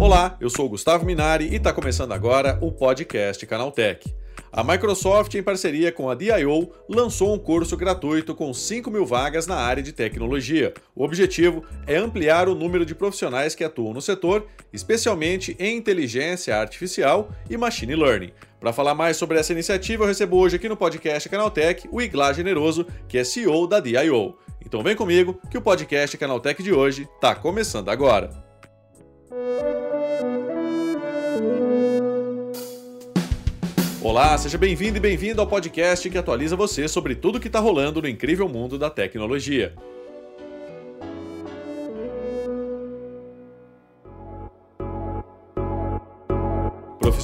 Olá, eu sou Gustavo Minari e está começando agora o podcast Canaltech. A Microsoft, em parceria com a DIO, lançou um curso gratuito com 5 mil vagas na área de tecnologia. O objetivo é ampliar o número de profissionais que atuam no setor, especialmente em inteligência artificial e machine learning. Para falar mais sobre essa iniciativa, eu recebo hoje aqui no podcast Canaltech o Iglar Generoso, que é CEO da DIO. Então vem comigo que o podcast Canaltech de hoje está começando agora. Olá, seja bem-vindo e bem-vindo ao podcast que atualiza você sobre tudo o que está rolando no incrível mundo da tecnologia.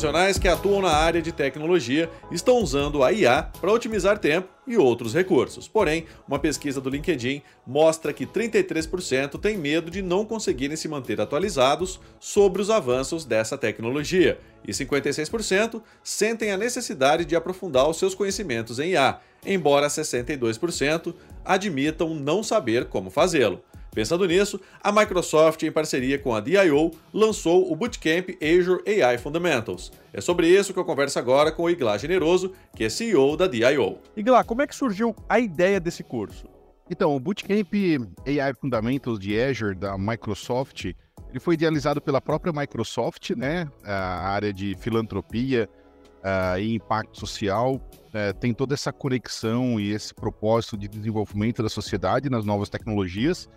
Profissionais que atuam na área de tecnologia estão usando a IA para otimizar tempo e outros recursos. Porém, uma pesquisa do LinkedIn mostra que 33% têm medo de não conseguirem se manter atualizados sobre os avanços dessa tecnologia, e 56% sentem a necessidade de aprofundar os seus conhecimentos em IA, embora 62% admitam não saber como fazê-lo. Pensando nisso, a Microsoft, em parceria com a DIO, lançou o Bootcamp Azure AI Fundamentals. É sobre isso que eu converso agora com o Iglar Generoso, que é CEO da DIO. Iglar, como é que surgiu a ideia desse curso? Então, o Bootcamp AI Fundamentals de Azure da Microsoft, ele foi idealizado pela própria Microsoft, né? A área de filantropia uh, e impacto social uh, tem toda essa conexão e esse propósito de desenvolvimento da sociedade nas novas tecnologias.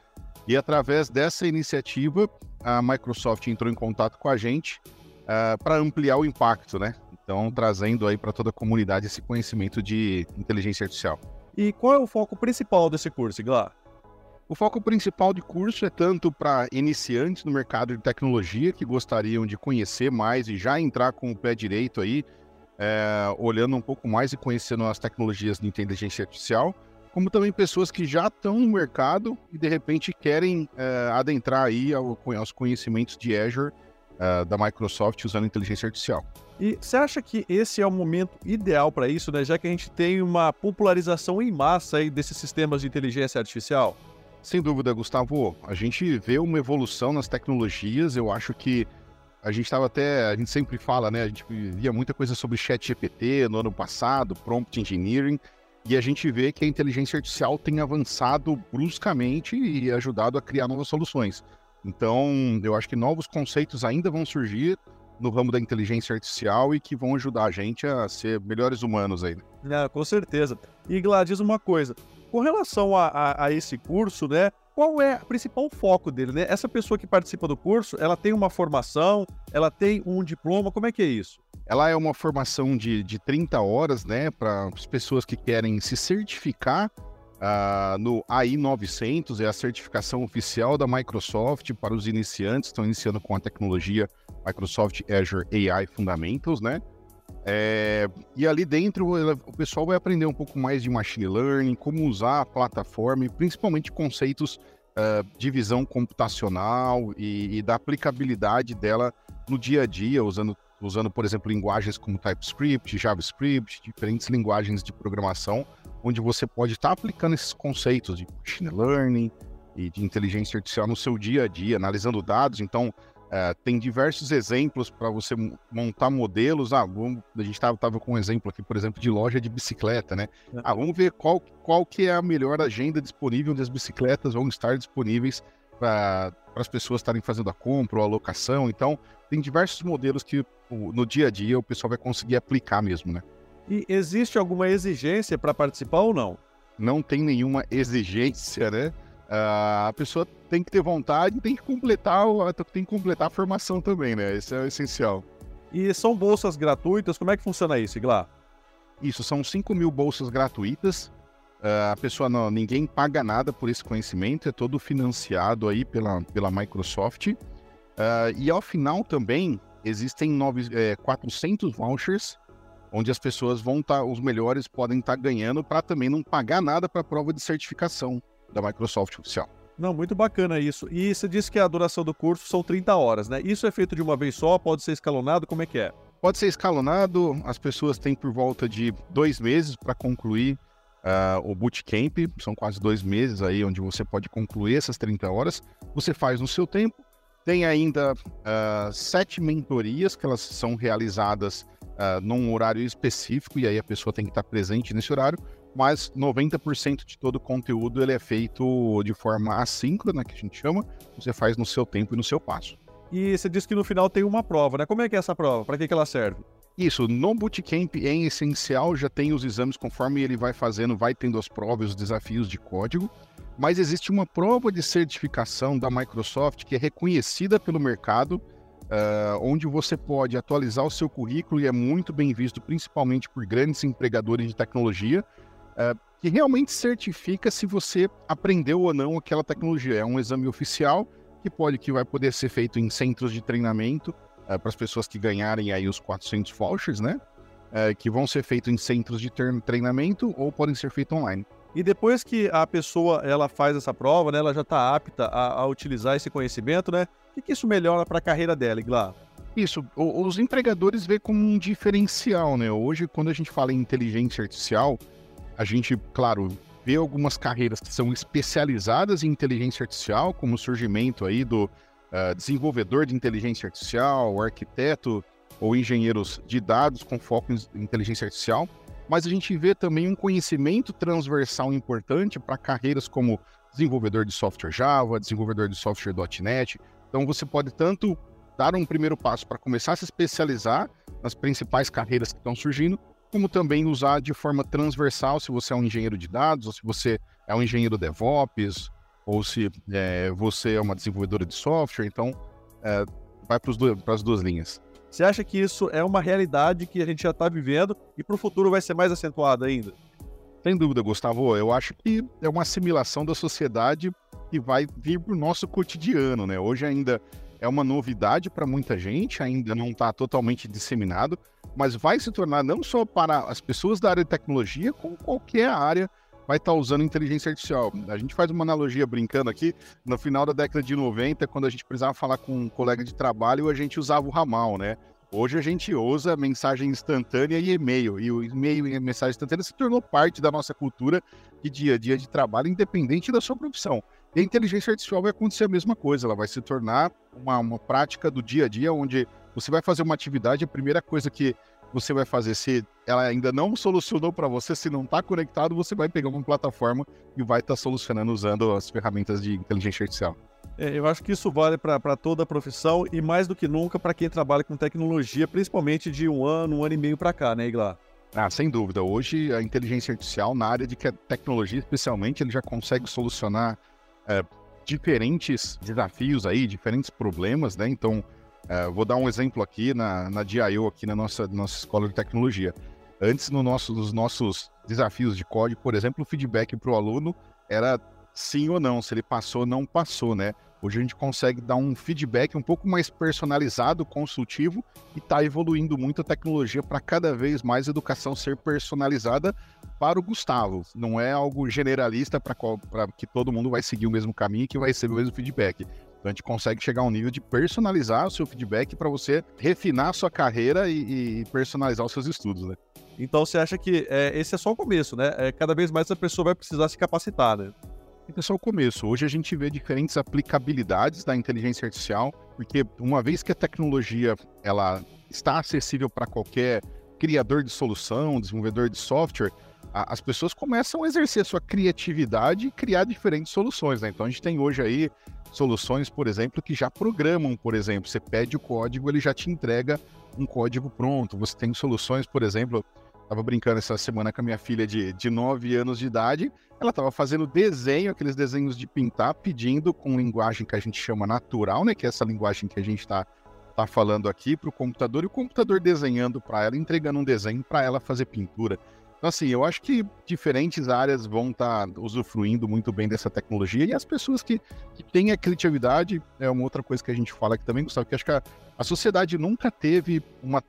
E através dessa iniciativa, a Microsoft entrou em contato com a gente uh, para ampliar o impacto, né? Então, trazendo aí para toda a comunidade esse conhecimento de inteligência artificial. E qual é o foco principal desse curso, Iglar? O foco principal de curso é tanto para iniciantes no mercado de tecnologia que gostariam de conhecer mais e já entrar com o pé direito aí, é, olhando um pouco mais e conhecendo as tecnologias de inteligência artificial, como também pessoas que já estão no mercado e de repente querem uh, adentrar aí ao, aos conhecimentos de Azure uh, da Microsoft usando inteligência artificial. E você acha que esse é o momento ideal para isso, né? Já que a gente tem uma popularização em massa aí desses sistemas de inteligência artificial? Sem dúvida, Gustavo. A gente vê uma evolução nas tecnologias. Eu acho que a gente estava até, a gente sempre fala, né? A gente via muita coisa sobre chat GPT no ano passado, prompt engineering. E a gente vê que a inteligência artificial tem avançado bruscamente e ajudado a criar novas soluções. Então, eu acho que novos conceitos ainda vão surgir no ramo da inteligência artificial e que vão ajudar a gente a ser melhores humanos aí. É, com certeza. E Gladys, uma coisa, com relação a, a, a, esse curso, né? Qual é o principal foco dele, né? Essa pessoa que participa do curso, ela tem uma formação, ela tem um diploma, como é que é isso? Ela é uma formação de, de 30 horas, né, para as pessoas que querem se certificar uh, no AI 900, é a certificação oficial da Microsoft para os iniciantes, estão iniciando com a tecnologia Microsoft Azure AI Fundamentals, né? É, e ali dentro o pessoal vai aprender um pouco mais de machine learning, como usar a plataforma e principalmente conceitos uh, de visão computacional e, e da aplicabilidade dela no dia a dia, usando usando, por exemplo, linguagens como TypeScript, JavaScript, diferentes linguagens de programação, onde você pode estar aplicando esses conceitos de machine learning e de inteligência artificial no seu dia a dia, analisando dados. Então, uh, tem diversos exemplos para você montar modelos. Ah, vamos, a gente estava com um exemplo aqui, por exemplo, de loja de bicicleta, né? É. Ah, vamos ver qual, qual que é a melhor agenda disponível onde as bicicletas vão estar disponíveis para as pessoas estarem fazendo a compra ou a locação. Então, tem diversos modelos que no dia a dia o pessoal vai conseguir aplicar mesmo, né? E existe alguma exigência para participar ou não? Não tem nenhuma exigência, né? Uh, a pessoa tem que ter vontade e tem que completar, tem que completar a formação também, né? Isso é essencial. E são bolsas gratuitas? Como é que funciona isso, Iglar? Isso, são 5 mil bolsas gratuitas. Uh, a pessoa não, ninguém paga nada por esse conhecimento, é todo financiado aí pela, pela Microsoft. Uh, e ao final também existem nove, é, 400 vouchers, onde as pessoas vão estar, tá, os melhores podem estar tá ganhando para também não pagar nada para a prova de certificação da Microsoft oficial. Não, muito bacana isso. E você disse que a duração do curso são 30 horas, né? Isso é feito de uma vez só? Pode ser escalonado? Como é que é? Pode ser escalonado. As pessoas têm por volta de dois meses para concluir uh, o bootcamp. São quase dois meses aí onde você pode concluir essas 30 horas. Você faz no seu tempo Tem ainda uh, sete mentorias que elas são realizadas uh, num horário específico, e aí a pessoa tem que estar presente nesse horário, mas 90% de todo o conteúdo ele é feito de forma assíncrona, que a gente chama, você faz no seu tempo e no seu passo. E você disse que no final tem uma prova, né? Como é que é essa prova? Para que, que ela serve? Isso, no Bootcamp em essencial já tem os exames conforme ele vai fazendo, vai tendo as provas, os desafios de código, mas existe uma prova de certificação da Microsoft que é reconhecida pelo mercado, uh, onde você pode atualizar o seu currículo e é muito bem visto, principalmente por grandes empregadores de tecnologia, uh, que realmente certifica se você aprendeu ou não aquela tecnologia. É um exame oficial que pode que vai poder ser feito em centros de treinamento uh, para as pessoas que ganharem aí os 400 vouchers, né? que vão ser feitos em centros de treinamento ou podem ser feitos online. E depois que a pessoa ela faz essa prova, né, ela já está apta a, a, utilizar esse conhecimento, né? O que, isso melhora para a carreira dela, Iglar? Isso, os empregadores vê como um diferencial, né? Hoje, quando a gente fala em inteligência artificial, a gente, claro, vê algumas carreiras que são especializadas em inteligência artificial, como o surgimento aí do uh, desenvolvedor de inteligência artificial, arquiteto ou engenheiros de dados com foco em inteligência artificial mas a gente vê também um conhecimento transversal importante para carreiras como desenvolvedor de software Java, desenvolvedor de software .NET. Então você pode tanto dar um primeiro passo para começar a se especializar nas principais carreiras que estão surgindo, como também usar de forma transversal se você é um engenheiro de dados, ou se você é um engenheiro DevOps, ou se é, você é uma desenvolvedora de software. Então, é, vai para as duas linhas. Você acha que isso é uma realidade que a gente já está vivendo e para o futuro vai ser mais acentuado ainda? Sem dúvida, Gustavo. Eu acho que é uma assimilação da sociedade que vai vir para o nosso cotidiano, né? Hoje ainda é uma novidade para muita gente, ainda não está totalmente disseminado, mas vai se tornar não só para as pessoas da área de tecnologia, como qualquer área vai estar tá usando inteligência artificial. A gente faz uma analogia brincando aqui, no final da década de 90, quando a gente precisava falar com um colega de trabalho, a gente usava o ramal, né? Hoje a gente usa mensagem instantânea e e-mail, e o e-mail e a mensagem instantânea se tornou parte da nossa cultura de dia a dia de trabalho, independente da sua profissão. E a inteligência artificial vai acontecer a mesma coisa, ela vai se tornar uma, uma prática do dia a dia, onde você vai fazer uma atividade, a primeira coisa que você vai fazer. Se ela ainda não solucionou para você, se não está conectado, você vai pegar uma plataforma e vai estar tá solucionando usando as ferramentas de inteligência artificial. É, eu acho que isso vale para toda a profissão e mais do que nunca para quem trabalha com tecnologia, principalmente de um ano, um ano e meio para cá, né, Iglar? Ah, sem dúvida. Hoje a inteligência artificial na área de tecnologia, especialmente, ele já consegue solucionar é, diferentes desafios aí, diferentes problemas, né? Então, Uh, vou dar um exemplo aqui na, na DIO, aqui na nossa, nossa escola de tecnologia. Antes, no nosso, nos nossos desafios de código, por exemplo, o feedback para o aluno era sim ou não, se ele passou ou não passou, né? Hoje a gente consegue dar um feedback um pouco mais personalizado, consultivo, e está evoluindo muito a tecnologia para cada vez mais a educação ser personalizada para o Gustavo. Não é algo generalista para que todo mundo vai seguir o mesmo caminho e que vai receber o mesmo feedback. Então a gente consegue chegar a um nível de personalizar o seu feedback para você refinar a sua carreira e, e, personalizar os seus estudos, né? Então você acha que é, esse é só o começo, né? É, cada vez mais a pessoa vai precisar se capacitar, né? Esse é só o começo. Hoje a gente vê diferentes aplicabilidades da inteligência artificial, porque uma vez que a tecnologia ela está acessível para qualquer criador de solução, desenvolvedor de software, a, as pessoas começam a exercer a sua criatividade e criar diferentes soluções. Né? Então a gente tem hoje aí soluções, por exemplo, que já programam, por exemplo, você pede o código, ele já te entrega um código pronto. Você tem soluções, por exemplo, estava brincando essa semana com a minha filha de, de 9 anos de idade, ela estava fazendo desenho, aqueles desenhos de pintar, pedindo com linguagem que a gente chama natural, né, que é essa linguagem que a gente está tá falando aqui para o computador, e o computador desenhando para ela, entregando um desenho para ela fazer pintura. Assim, eu acho que diferentes áreas vão estar tá usufruindo muito bem dessa tecnologia e as pessoas que, que têm a criatividade é uma outra coisa que a gente fala aqui também, Gustavo, que acho que a, a sociedade nunca teve uma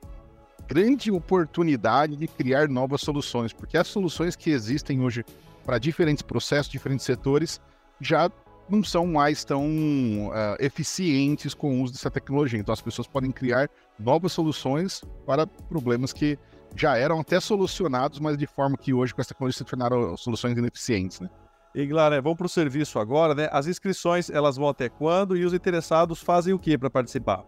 grande oportunidade de criar novas soluções, porque as soluções que existem hoje para diferentes processos, diferentes setores, já não são mais tão uh, eficientes com o uso dessa tecnologia. Então, as pessoas podem criar novas soluções para problemas que já eram até solucionados, mas de forma que hoje com essa tecnologia se tornaram soluções ineficientes, né? E, Glara, vamos para o serviço agora, né? As inscrições, elas vão até quando e os interessados fazem o que para participar?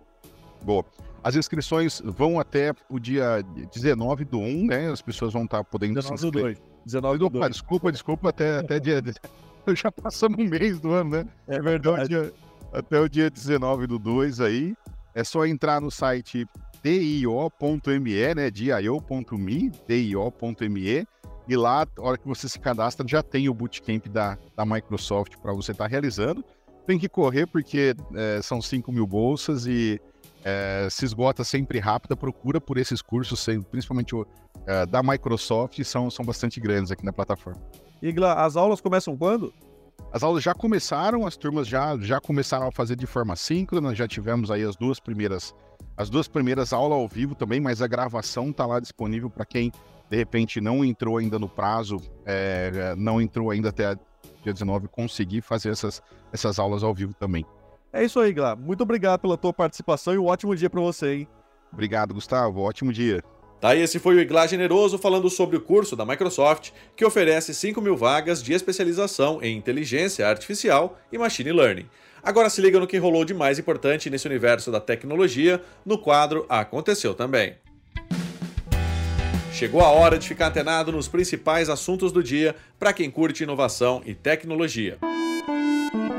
Boa. As inscrições vão até o dia 19 do 1, né? As pessoas vão estar tá podendo 19 se inscrever. 19 do 2. Desculpa, desculpa, até, até dia... Já passamos um mês do ano, né? É verdade. Até o dia, até o dia 19 do 2 aí. É só entrar no site dio.me, né? dio.me, dio.me e lá, na hora que você se cadastra, já tem o bootcamp da, da Microsoft para você estar tá realizando. Tem que correr porque é, são 5 mil bolsas e é, se esgota sempre rápido. A procura por esses cursos, principalmente o, é, da Microsoft, são, são bastante grandes aqui na plataforma. Igla, as aulas começam quando? As aulas já começaram, as turmas já, já começaram a fazer de forma síncrona, já tivemos aí as duas primeiras as duas primeiras aulas ao vivo também, mas a gravação está lá disponível para quem de repente não entrou ainda no prazo, é, não entrou ainda até dia 19, conseguir fazer essas, essas aulas ao vivo também. É isso aí, Glá. Muito obrigado pela tua participação e um ótimo dia para você, hein? Obrigado, Gustavo. Ótimo dia. Tá, esse foi o Iglá Generoso falando sobre o curso da Microsoft, que oferece 5 mil vagas de especialização em inteligência artificial e machine learning. Agora se liga no que rolou de mais importante nesse universo da tecnologia no quadro Aconteceu Também. Chegou a hora de ficar antenado nos principais assuntos do dia para quem curte inovação e tecnologia.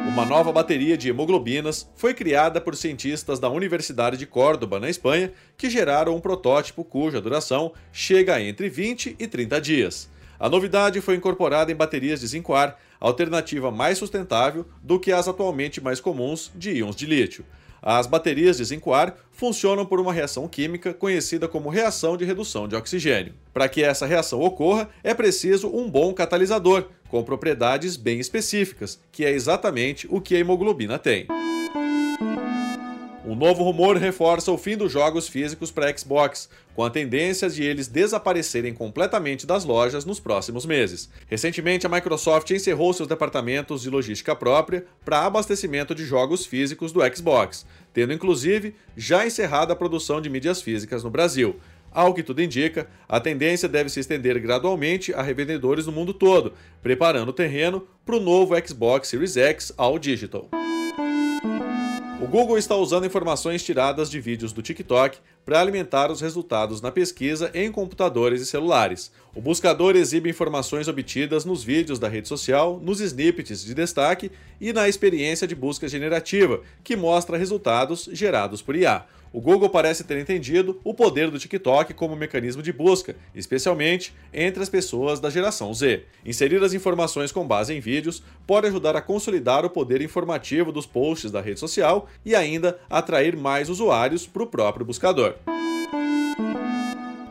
Uma nova bateria de hemoglobinas foi criada por cientistas da Universidade de Córdoba, na Espanha, que geraram um protótipo cuja duração chega a entre 20 e 30 dias. A novidade foi incorporada em baterias de zinco-ar, alternativa mais sustentável do que as atualmente mais comuns de íons de lítio. As baterias de zinco-ar funcionam por uma reação química conhecida como reação de redução de oxigênio. Para que essa reação ocorra, é preciso um bom catalisador, com propriedades bem específicas, que é exatamente o que a hemoglobina tem. Um novo rumor reforça o fim dos jogos físicos para Xbox, com a tendência de eles desaparecerem completamente das lojas nos próximos meses. Recentemente, a Microsoft encerrou seus departamentos de logística própria para abastecimento de jogos físicos do Xbox, tendo inclusive já encerrado a produção de mídias físicas no Brasil. Ao que tudo indica, a tendência deve se estender gradualmente a revendedores no mundo todo, preparando o terreno para o novo Xbox Series X All Digital. O Google está usando informações tiradas de vídeos do TikTok para alimentar os resultados na pesquisa em computadores e celulares. O buscador exibe informações obtidas nos vídeos da rede social, nos snippets de destaque e na experiência de busca generativa, que mostra resultados gerados por IA. O Google parece ter entendido o poder do TikTok como mecanismo de busca, especialmente entre as pessoas da geração Z. Inserir as informações com base em vídeos pode ajudar a consolidar o poder informativo dos posts da rede social e ainda atrair mais usuários para o próprio buscador.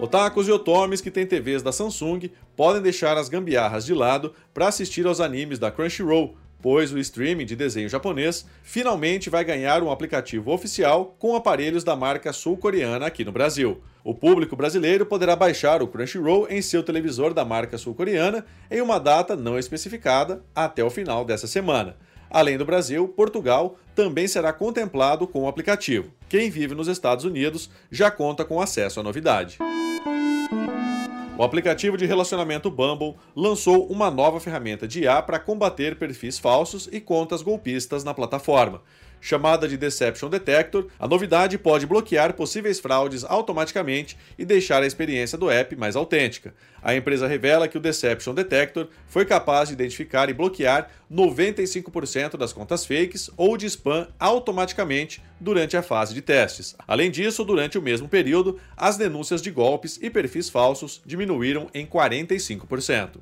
Otakus e otomes que têm TVs da Samsung podem deixar as gambiarras de lado para assistir aos animes da Crunchyroll, pois o streaming de desenho japonês finalmente vai ganhar um aplicativo oficial com aparelhos da marca sul-coreana aqui no Brasil. O público brasileiro poderá baixar o Crunchyroll em seu televisor da marca sul-coreana em uma data não especificada até o final dessa semana. Além do Brasil, Portugal também será contemplado com o aplicativo. Quem vive nos Estados Unidos já conta com acesso à novidade. O aplicativo de relacionamento Bumble lançou uma nova ferramenta de IA para combater perfis falsos e contas golpistas na plataforma. Chamada de Deception Detector, a novidade pode bloquear possíveis fraudes automaticamente e deixar a experiência do app mais autêntica. A empresa revela que o Deception Detector foi capaz de identificar e bloquear 95% das contas fakes ou de spam automaticamente durante a fase de testes. Além disso, durante o mesmo período, as denúncias de golpes e perfis falsos diminuíram em 45%.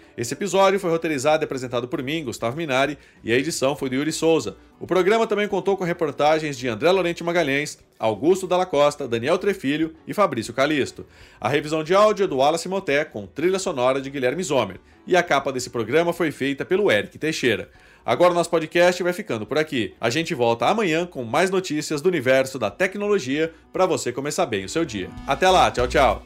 Esse episódio foi roteirizado e apresentado por mim, Gustavo Minari, e a edição foi do Yuri Souza. O programa também contou com reportagens de André Lorente Magalhães, Augusto Dalla Costa, Daniel Trefilho e Fabrício Calisto. A revisão de áudio é do Wallace Moté, com trilha sonora de Guilherme Zomer. E a capa desse programa foi feita pelo Eric Teixeira. Agora nosso podcast vai ficando por aqui. A gente volta amanhã com mais notícias do universo da tecnologia para você começar bem o seu dia. Até lá, tchau, tchau.